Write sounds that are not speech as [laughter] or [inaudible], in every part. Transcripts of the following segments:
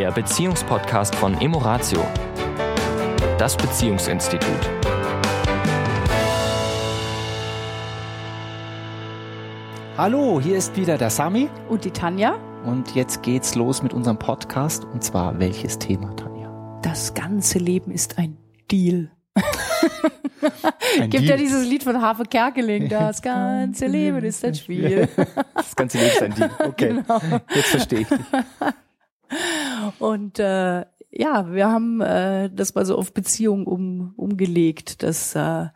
der Beziehungspodcast von Emoratio, das Beziehungsinstitut. Hallo, hier ist wieder der Sami Und die Tanja? und jetzt geht's los mit unserem Podcast und zwar welches Thema, Tanja? Das ganze Leben ist ein Deal. Ein [laughs] Gibt Deal. ja dieses Lied von Harpe Kerkeling, das ganze Leben ist ein Spiel. [laughs] Das ganze Leben ist ein Deal. Okay, [laughs] Genau. jetzt verstehe ich dich. Und äh, ja, wir haben äh, das mal so auf Beziehungen um, umgelegt. Das, äh,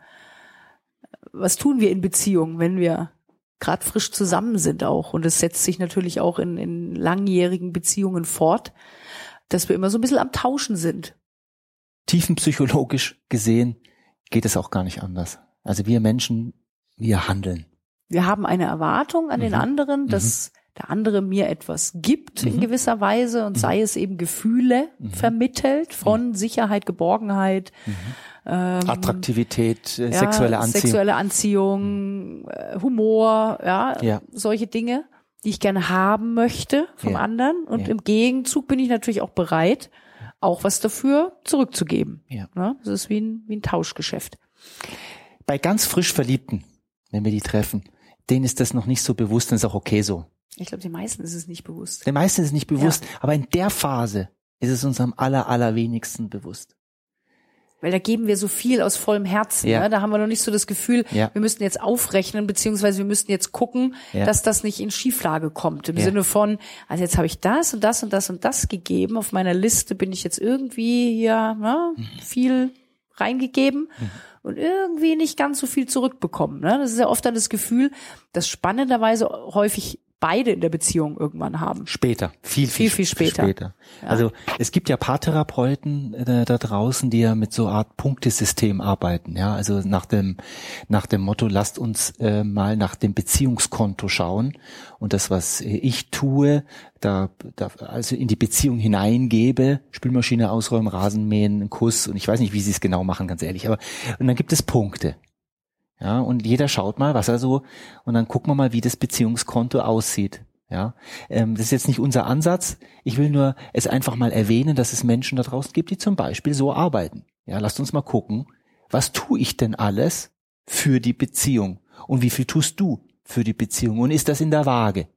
was tun wir in Beziehungen, wenn wir gerade frisch zusammen sind auch? Und es setzt sich natürlich auch in, in langjährigen Beziehungen fort, dass wir immer so ein bisschen am Tauschen sind. Tiefenpsychologisch gesehen geht es auch gar nicht anders. Also wir Menschen, wir handeln. wir haben eine Erwartung an den Mhm. anderen, dass der andere mir etwas gibt in Mhm. gewisser Weise und sei es eben Gefühle Mhm. vermittelt von Sicherheit, Geborgenheit, ähm, Attraktivität, äh, ja, sexuelle Anziehung. sexuelle Anziehung, äh, Humor, ja, Ja. solche Dinge, die ich gerne haben möchte vom Ja. anderen. Und im Gegenzug bin ich natürlich auch bereit, auch was dafür zurückzugeben. Ja. Ne? Das ist wie ein, wie ein Tauschgeschäft. Bei ganz frisch Verliebten, wenn wir die treffen, denen ist das noch nicht so bewusst und ist auch okay so. Ich glaube, den meisten ist es nicht bewusst. Den meisten ist es nicht bewusst, aber in der Phase ist es uns am aller, allerwenigsten bewusst. Weil da geben wir so viel aus vollem Herzen. Ja. Ne? Da haben wir noch nicht so das Gefühl, Ja. wir müssten jetzt aufrechnen, beziehungsweise wir müssten jetzt gucken, Ja. dass das nicht in Schieflage kommt. Im Ja. Sinne von, also jetzt habe ich das und das und das und das gegeben. Auf meiner Liste bin ich jetzt irgendwie hier ne, Mhm. viel reingegeben und irgendwie nicht ganz so viel zurückbekommen. Ne? Das ist ja oft dann das Gefühl, dass spannenderweise häufig beide in der Beziehung irgendwann haben. Später, viel, viel, Viel, viel später. Also es gibt ja Paartherapeuten äh, da draußen, die ja mit so Art Punktesystem arbeiten. Ja, also nach dem nach dem Motto, lasst uns äh, mal nach dem Beziehungskonto schauen und das, was ich tue, da, da also in die Beziehung hineingebe, Spülmaschine ausräumen, Rasenmähen, einen Kuss und ich weiß nicht, wie sie es genau machen, ganz ehrlich. Aber und dann gibt es Punkte. Ja, und jeder schaut mal, was er so, und dann gucken wir mal, wie das Beziehungskonto aussieht. Ja, ähm, das ist jetzt nicht unser Ansatz. Ich will nur es einfach mal erwähnen, dass es Menschen da draußen gibt, die zum Beispiel so arbeiten. Ja, lasst uns mal gucken, was tue ich denn alles für die Beziehung? Und wie viel tust du für die Beziehung? Und ist das in der Waage?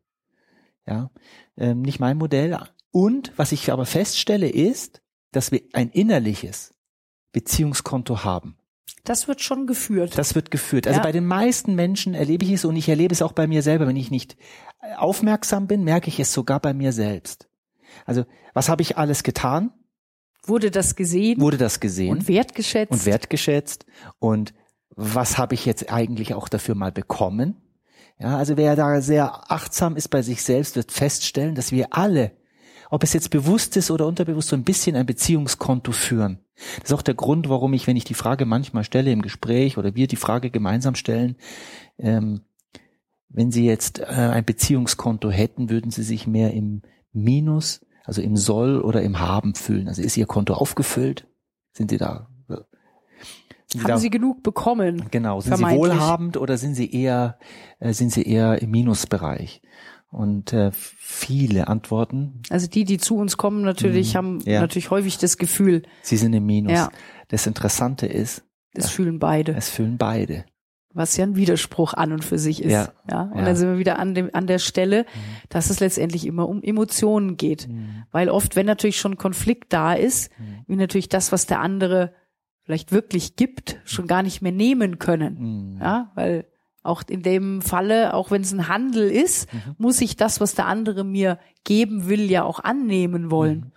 Ja, ähm, nicht mein Modell. Und was ich aber feststelle ist, dass wir ein innerliches Beziehungskonto haben. Das wird schon geführt. Das wird geführt. Also Ja. bei den meisten Menschen erlebe ich es und ich erlebe es auch bei mir selber. Wenn ich nicht aufmerksam bin, merke ich es sogar bei mir selbst. Also was habe ich alles getan? Wurde das gesehen Wurde das gesehen und wertgeschätzt? und wertgeschätzt? Und was habe ich jetzt eigentlich auch dafür mal bekommen? Ja, also wer da sehr achtsam ist bei sich selbst, wird feststellen, dass wir alle, ob es jetzt bewusst ist oder unterbewusst, so ein bisschen ein Beziehungskonto führen. Das ist auch der Grund, warum ich, wenn ich die Frage manchmal stelle im Gespräch oder wir die Frage gemeinsam stellen, ähm, wenn Sie jetzt äh, ein Beziehungskonto hätten, würden Sie sich mehr im Minus, also im Soll oder im Haben fühlen? Also ist Ihr Konto aufgefüllt? Sind Sie da? äh, Sind Haben da, Sie genug bekommen? genau, sind Sie wohlhabend oder sind Sie eher, äh, sind Sie eher im Minusbereich? Und äh, viele antworten, Also die, die zu uns kommen, natürlich haben Mhm. ja. natürlich häufig das Gefühl, sie sind im Minus. Ja. Das Interessante ist, das fühlen beide, es fühlen beide. was ja ein Widerspruch an und für sich ist. Ja. Ja. Und Ja. dann sind wir wieder an dem an der Stelle, dass es letztendlich immer um Emotionen geht, Mhm. weil oft, wenn natürlich schon Konflikt da ist, wir natürlich das, was der andere vielleicht wirklich gibt, schon gar nicht mehr nehmen können. Mhm. Ja, weil auch in dem Falle, auch wenn es ein Handel ist, Mhm. muss ich das, was der andere mir geben will, ja auch annehmen wollen. Mhm.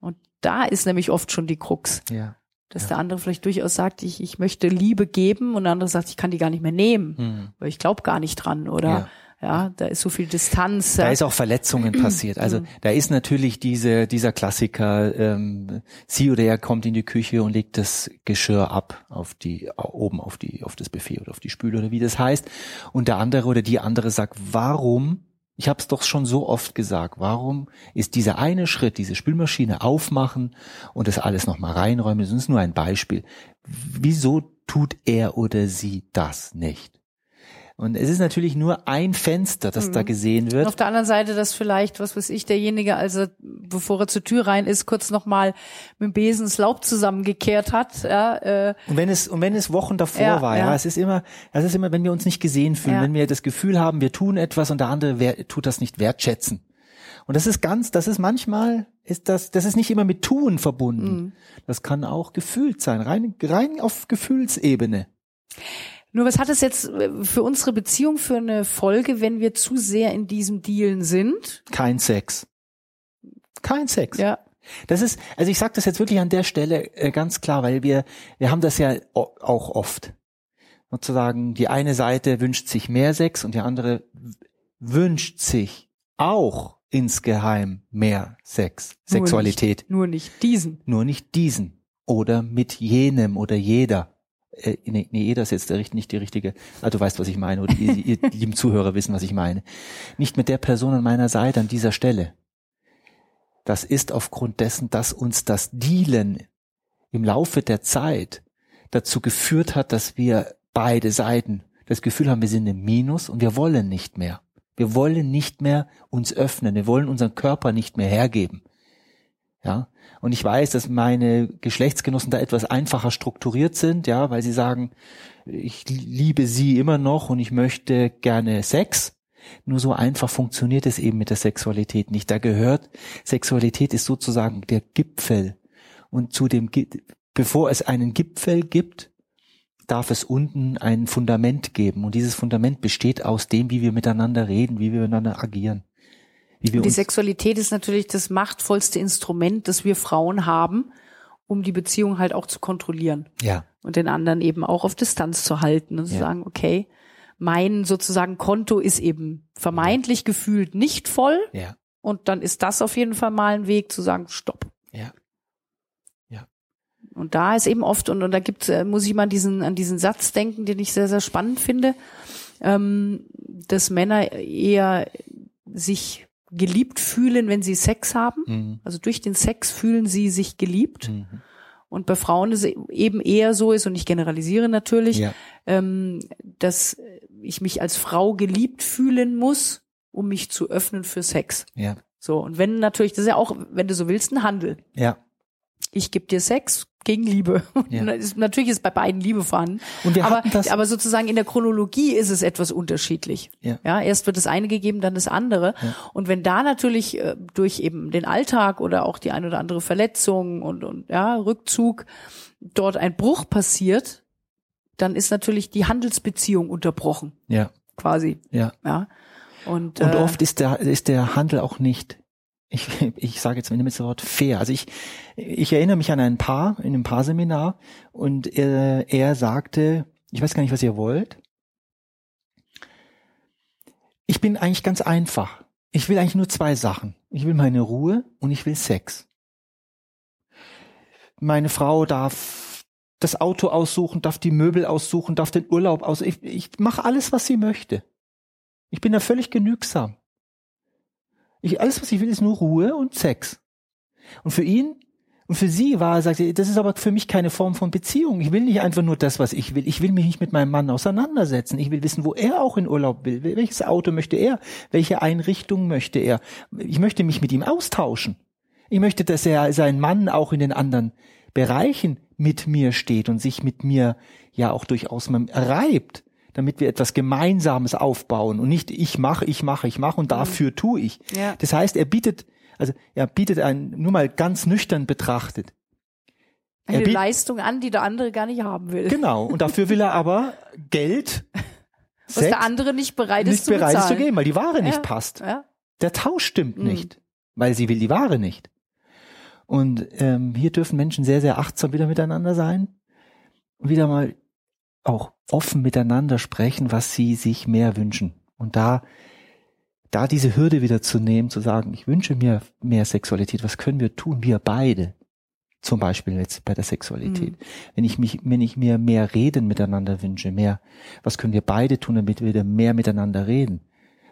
Und da ist nämlich oft schon die Krux, Ja. dass der andere vielleicht durchaus sagt, ich, ich möchte Liebe geben und der andere sagt, ich kann die gar nicht mehr nehmen, Mhm. weil ich glaube gar nicht dran oder ja. Da ist so viel Distanz. Da ja. ist auch Verletzungen [clears throat] passiert. Also da ist natürlich diese, dieser Klassiker, ähm, sie oder er kommt in die Küche und legt das Geschirr ab auf die, oben auf die, auf das Buffet oder auf die Spüle oder wie das heißt. Und der andere oder die andere sagt, warum, ich habe es doch schon so oft gesagt, warum ist dieser eine Schritt, diese Spülmaschine aufmachen und das alles nochmal reinräumen, das ist nur ein Beispiel. Wieso tut er oder sie das nicht? Und es ist natürlich nur ein Fenster, das da gesehen Und wird. auf der anderen Seite, dass vielleicht, was weiß ich, derjenige, als er bevor er zur Tür rein ist, kurz nochmal mit dem Besen das Laub zusammengekehrt hat. Ja, äh, Und wenn es und wenn es Wochen davor Ja, war, ja, ja. es ist immer, es ist immer, wenn wir uns nicht gesehen fühlen, Ja. wenn wir das Gefühl haben, wir tun etwas und der andere tut das nicht wertschätzen. Und das ist ganz, das ist manchmal, ist das, das ist nicht immer mit Tun verbunden. Mhm. Das kann auch gefühlt sein, rein, rein auf Gefühlsebene. Nur was hat es jetzt äh, für unsere Beziehung für eine Folge, wenn wir zu sehr in diesem Dealen sind? Kein Sex. Kein Sex. Ja. Das ist, also ich sage das jetzt wirklich an der Stelle äh, ganz klar, weil wir, wir haben das ja auch oft. Sozusagen, die eine Seite wünscht sich mehr Sex und die andere wünscht sich auch insgeheim mehr Sex, Nur Sexualität. Nur nicht diesen. Nur nicht diesen oder mit jenem oder jeder. Äh, nee, nee, jeder ist jetzt nicht die richtige, ah, du weißt, was ich meine, oder ihr, ihr [laughs] lieben Zuhörer wissen, was ich meine. Nicht mit der Person an meiner Seite an dieser Stelle. Das ist aufgrund dessen, dass uns das Dealen im Laufe der Zeit dazu geführt hat, dass wir beide Seiten das Gefühl haben, wir sind im Minus und wir wollen nicht mehr. Wir wollen nicht mehr uns öffnen. Wir wollen unseren Körper nicht mehr hergeben. Ja. Und ich weiß, dass meine Geschlechtsgenossen da etwas einfacher strukturiert sind, ja, weil sie sagen, ich liebe sie immer noch und ich möchte gerne Sex. Nur so einfach funktioniert es eben mit der Sexualität nicht. Da gehört, Sexualität ist sozusagen der Gipfel. Und zu dem, bevor es einen Gipfel gibt, darf es unten ein Fundament geben. Und dieses Fundament besteht aus dem, wie wir miteinander reden, wie wir miteinander agieren. Wie wir Und die Sexualität ist natürlich das machtvollste Instrument, das wir Frauen haben, um die Beziehung halt auch zu kontrollieren ja, und den anderen eben auch auf Distanz zu halten und zu Ja. sagen, okay, mein sozusagen Konto ist eben vermeintlich gefühlt nicht voll ja, und dann ist das auf jeden Fall mal ein Weg zu sagen, stopp. ja. Und da ist eben oft, und, und da gibt äh, muss ich mal an diesen, an diesen Satz denken, den ich sehr, sehr spannend finde, ähm, dass Männer eher sich geliebt fühlen, wenn sie Sex haben. Mhm. Also durch den Sex fühlen sie sich geliebt. Mhm. Und bei Frauen ist es eben eher so ist, und ich generalisiere natürlich, Ja, ähm, dass ich mich als Frau geliebt fühlen muss, um mich zu öffnen für Sex. ja, So, und wenn natürlich, das ist ja auch, wenn du so willst, ein Handel. ja. Ich gebe dir Sex gegen Liebe. Ja. [laughs] Natürlich ist bei beiden Liebe vorhanden. Und wir aber, das- aber sozusagen in der Chronologie ist es etwas unterschiedlich. Ja. Ja, erst wird das eine gegeben, dann das andere. Und wenn da natürlich äh, durch eben den Alltag oder auch die ein oder andere Verletzung und, und ja, Rückzug dort ein Bruch passiert, dann ist natürlich die Handelsbeziehung unterbrochen, Ja, quasi. ja. Ja. Und, Und äh, oft ist der, ist der Handel auch nicht, ich, ich sage jetzt mit dem Wort fair. Also ich, ich erinnere mich an ein Paar in einem Paarseminar und er, er sagte, ich weiß gar nicht, was ihr wollt. Ich bin eigentlich ganz einfach. Ich will eigentlich nur zwei Sachen. Ich will meine Ruhe und ich will Sex. Meine Frau darf das Auto aussuchen, darf die Möbel aussuchen, darf den Urlaub aussuchen. Ich, ich mache alles, was sie möchte. Ich bin da völlig genügsam. Ich, alles, was ich will, ist nur Ruhe und Sex. Und für ihn und für sie war, sagt sie, das ist aber für mich keine Form von Beziehung. Ich will nicht einfach nur das, was ich will. Ich will mich nicht mit meinem Mann auseinandersetzen. Ich will wissen, wo er auch in Urlaub will. Welches Auto möchte er? Welche Einrichtung möchte er? Ich möchte mich mit ihm austauschen. Ich möchte, dass er sein Mann auch in den anderen Bereichen mit mir steht und sich mit mir ja auch durchaus reibt, damit wir etwas Gemeinsames aufbauen und nicht ich mache, ich mache, ich mache und dafür tue ich. Ja. Das heißt, er bietet, also er bietet ein, nur mal ganz nüchtern betrachtet. eine er biet- Leistung an, die der andere gar nicht haben will. Genau. Und dafür will er aber Geld, [laughs] was Sex, der andere nicht bereit ist nicht zu bereit ist zu bezahlen. geben, weil die Ware nicht Ja. passt. Ja. Der Tausch stimmt Mhm. nicht, weil sie will die Ware nicht. Und ähm, hier dürfen Menschen sehr, sehr achtsam wieder miteinander sein und wieder mal auch offen miteinander sprechen, was sie sich mehr wünschen. Und da, da diese Hürde wieder zu nehmen, zu sagen, ich wünsche mir mehr Sexualität, was können wir tun, wir beide? Zum Beispiel jetzt bei der Sexualität. Mhm. Wenn ich mich, wenn ich mir mehr Reden miteinander wünsche, mehr, was können wir beide tun, damit wir wieder mehr miteinander reden?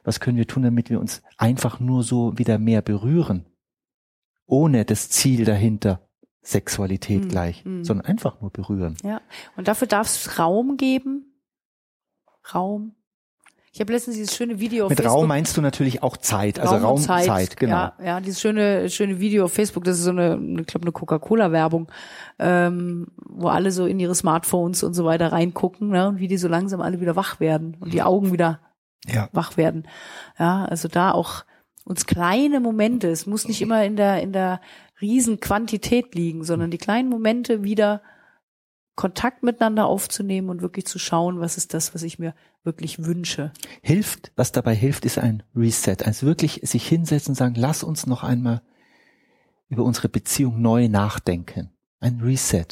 Was können wir tun, damit wir uns einfach nur so wieder mehr berühren? Ohne das Ziel dahinter, Sexualität Mhm. gleich, Mhm. sondern einfach nur berühren. Ja. Und dafür darf es Raum geben. Raum. Ich habe letztens dieses schöne Video auf Mit Facebook. Raum meinst du natürlich auch Zeit, also Raum Zeit, Zeit, genau. Ja, ja, dieses schöne, schöne Video auf Facebook, das ist so eine, ich glaube, eine Coca-Cola-Werbung, ähm, wo alle so in ihre Smartphones und so weiter reingucken, ne, und wie die so langsam alle wieder wach werden und die Augen wieder Ja. wach werden. Ja, also da auch uns kleine Momente, es muss nicht immer in der, in der riesen Quantität liegen, sondern die kleinen Momente wieder Kontakt miteinander aufzunehmen und wirklich zu schauen, was ist das, was ich mir wirklich wünsche. Hilft, was dabei hilft, ist ein Reset. Also wirklich sich hinsetzen und sagen, lass uns noch einmal über unsere Beziehung neu nachdenken. Ein Reset.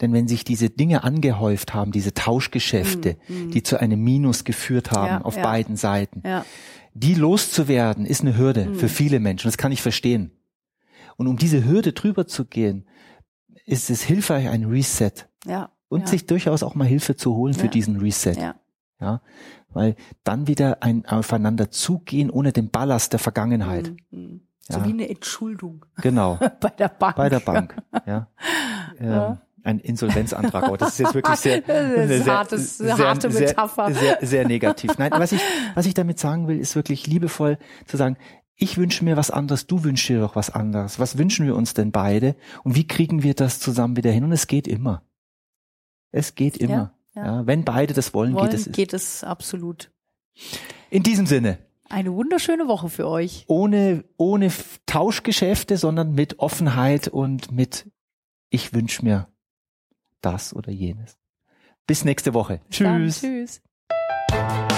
Denn wenn sich diese Dinge angehäuft haben, diese Tauschgeschäfte, Mm, mm. die zu einem Minus geführt haben Ja, auf ja. beiden Seiten, Ja, die loszuwerden, ist eine Hürde Mhm. für viele Menschen. Das kann ich verstehen. Und um diese Hürde drüber zu gehen, ist es hilfreich, ein Reset ja. und ja, sich durchaus auch mal Hilfe zu holen für Ja. diesen Reset. ja. Ja, weil dann wieder ein aufeinander zugehen ohne den Ballast der Vergangenheit. Mm, mm. So wie eine Entschuldung Genau, [laughs] bei der Bank. bei der Bank. Ja. [laughs] Ähm. Ein Insolvenzantrag, aber das ist jetzt wirklich sehr, [laughs] sehr, hartes- harte Metapher. Sehr, sehr, sehr negativ. Nein, was ich, was ich damit sagen will, ist wirklich liebevoll zu sagen, ich wünsche mir was anderes, du wünschst dir doch was anderes. Was wünschen wir uns denn beide? Und wie kriegen wir das zusammen wieder hin? Und es geht immer. Es geht immer. ja. Ja, wenn beide das wollen, Wollen, geht es. geht es absolut. In diesem Sinne. Eine wunderschöne Woche für euch. ohne, ohne Tauschgeschäfte, sondern mit Offenheit und mit ich wünsche mir das oder jenes. Bis nächste Woche. Bis dann. Tschüss. Tschüss.